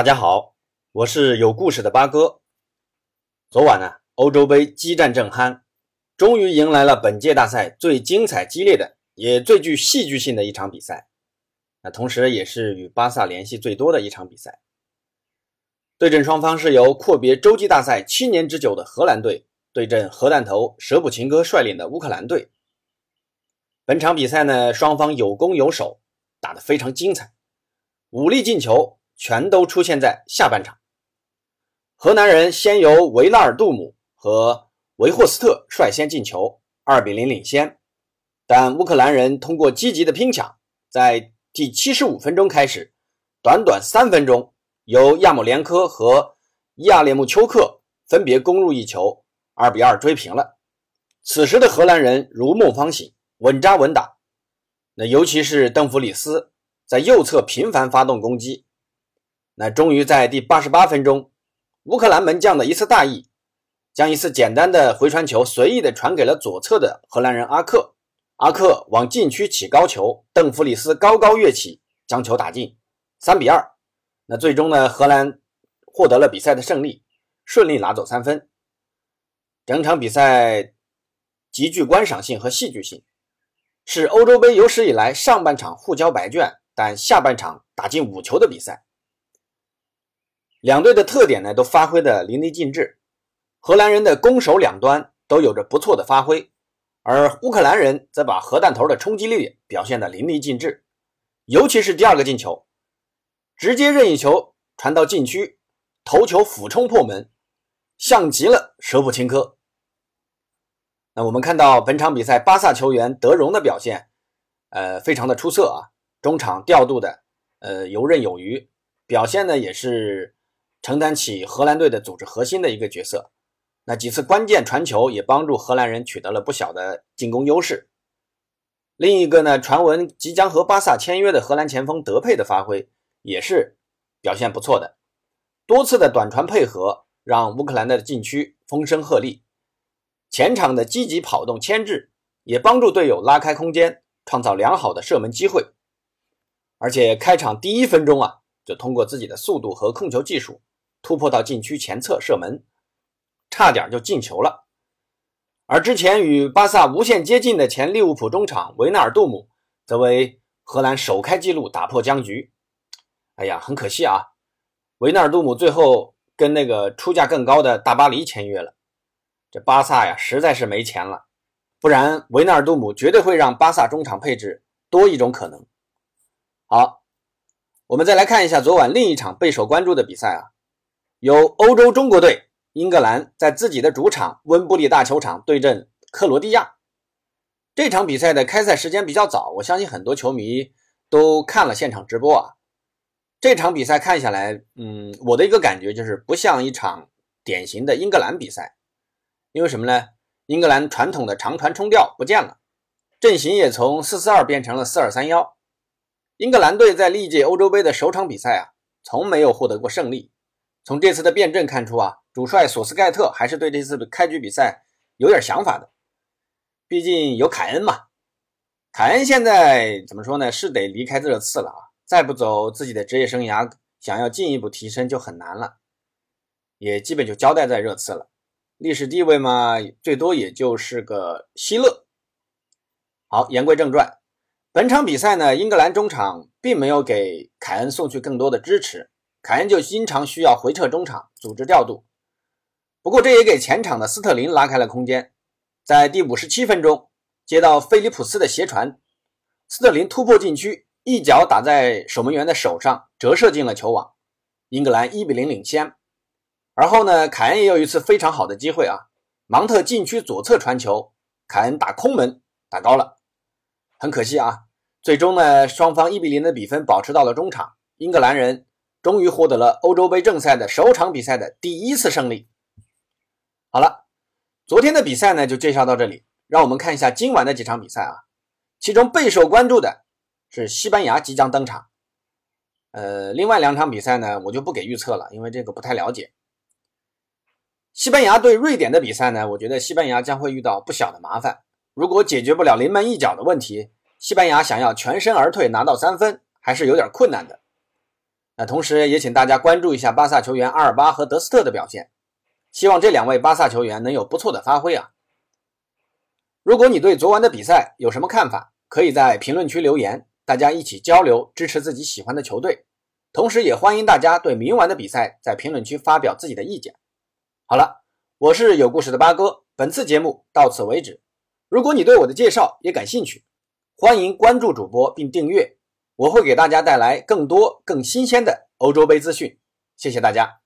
大家好，我是有故事的八哥。昨晚呢，欧洲杯激战正酣，终于迎来了本届大赛最精彩激烈的，也最具戏剧性的一场比赛。那同时，也是与巴萨联系最多的一场比赛。对阵双方是由阔别洲际大赛七年之久的荷兰队对阵核弹头舍普琴科率领的乌克兰队。本场比赛呢，双方有攻有守，打得非常精彩，五粒进球。全都出现在下半场。河南人先由维拉尔杜姆和维霍斯特率先进球，二比零领先。但乌克兰人通过积极的拼抢，在第七十五分钟开始，短短三分钟，由亚姆连科和亚列木丘克分别攻入一球，二比二追平了。此时的荷兰人如梦方醒，稳扎稳打。那尤其是邓弗里斯在右侧频繁发动攻击。那终于在第八十八分钟，乌克兰门将的一次大意，将一次简单的回传球随意的传给了左侧的荷兰人阿克，阿克往禁区起高球，邓弗里斯高高跃起，将球打进，三比二。那最终呢，荷兰获得了比赛的胜利，顺利拿走三分。整场比赛极具观赏性和戏剧性，是欧洲杯有史以来上半场互交白卷，但下半场打进五球的比赛。两队的特点呢，都发挥的淋漓尽致。荷兰人的攻守两端都有着不错的发挥，而乌克兰人则把核弹头的冲击力表现的淋漓尽致。尤其是第二个进球，直接任意球传到禁区，头球俯冲破门，像极了舍甫琴科。那我们看到本场比赛，巴萨球员德容的表现，呃，非常的出色啊，中场调度的呃游刃有余，表现呢也是。承担起荷兰队的组织核心的一个角色，那几次关键传球也帮助荷兰人取得了不小的进攻优势。另一个呢，传闻即将和巴萨签约的荷兰前锋德佩的发挥也是表现不错的，多次的短传配合让乌克兰的禁区风声鹤唳，前场的积极跑动牵制也帮助队友拉开空间，创造良好的射门机会。而且开场第一分钟啊，就通过自己的速度和控球技术。突破到禁区前侧射门，差点就进球了。而之前与巴萨无限接近的前利物浦中场维纳尔杜姆，则为荷兰首开纪录，打破僵局。哎呀，很可惜啊，维纳尔杜姆最后跟那个出价更高的大巴黎签约了。这巴萨呀，实在是没钱了，不然维纳尔杜姆绝对会让巴萨中场配置多一种可能。好，我们再来看一下昨晚另一场备受关注的比赛啊。由欧洲中国队英格兰在自己的主场温布利大球场对阵克罗地亚，这场比赛的开赛时间比较早，我相信很多球迷都看了现场直播啊。这场比赛看下来，嗯，我的一个感觉就是不像一场典型的英格兰比赛，因为什么呢？英格兰传统的长传冲吊不见了，阵型也从四四二变成了四二三幺。英格兰队在历届欧洲杯的首场比赛啊，从没有获得过胜利。从这次的辩证看出啊，主帅索斯盖特还是对这次的开局比赛有点想法的。毕竟有凯恩嘛，凯恩现在怎么说呢？是得离开热刺了啊！再不走自己的职业生涯，想要进一步提升就很难了，也基本就交代在热刺了。历史地位嘛，最多也就是个希勒。好，言归正传，本场比赛呢，英格兰中场并没有给凯恩送去更多的支持。凯恩就经常需要回撤中场组织调度，不过这也给前场的斯特林拉开了空间。在第五十七分钟，接到菲利普斯的斜传，斯特林突破禁区，一脚打在守门员的手上，折射进了球网。英格兰一比零领先。而后呢，凯恩也有一次非常好的机会啊，芒特禁区左侧传球，凯恩打空门打高了，很可惜啊。最终呢，双方一比零的比分保持到了中场，英格兰人。终于获得了欧洲杯正赛的首场比赛的第一次胜利。好了，昨天的比赛呢就介绍到这里，让我们看一下今晚的几场比赛啊。其中备受关注的是西班牙即将登场。呃，另外两场比赛呢我就不给预测了，因为这个不太了解。西班牙对瑞典的比赛呢，我觉得西班牙将会遇到不小的麻烦。如果解决不了临门一脚的问题，西班牙想要全身而退拿到三分还是有点困难的。那同时也请大家关注一下巴萨球员阿尔巴和德斯特的表现，希望这两位巴萨球员能有不错的发挥啊！如果你对昨晚的比赛有什么看法，可以在评论区留言，大家一起交流，支持自己喜欢的球队。同时，也欢迎大家对明晚的比赛在评论区发表自己的意见。好了，我是有故事的八哥，本次节目到此为止。如果你对我的介绍也感兴趣，欢迎关注主播并订阅，我会给大家带来更多更新鲜的欧洲杯资讯。谢谢大家。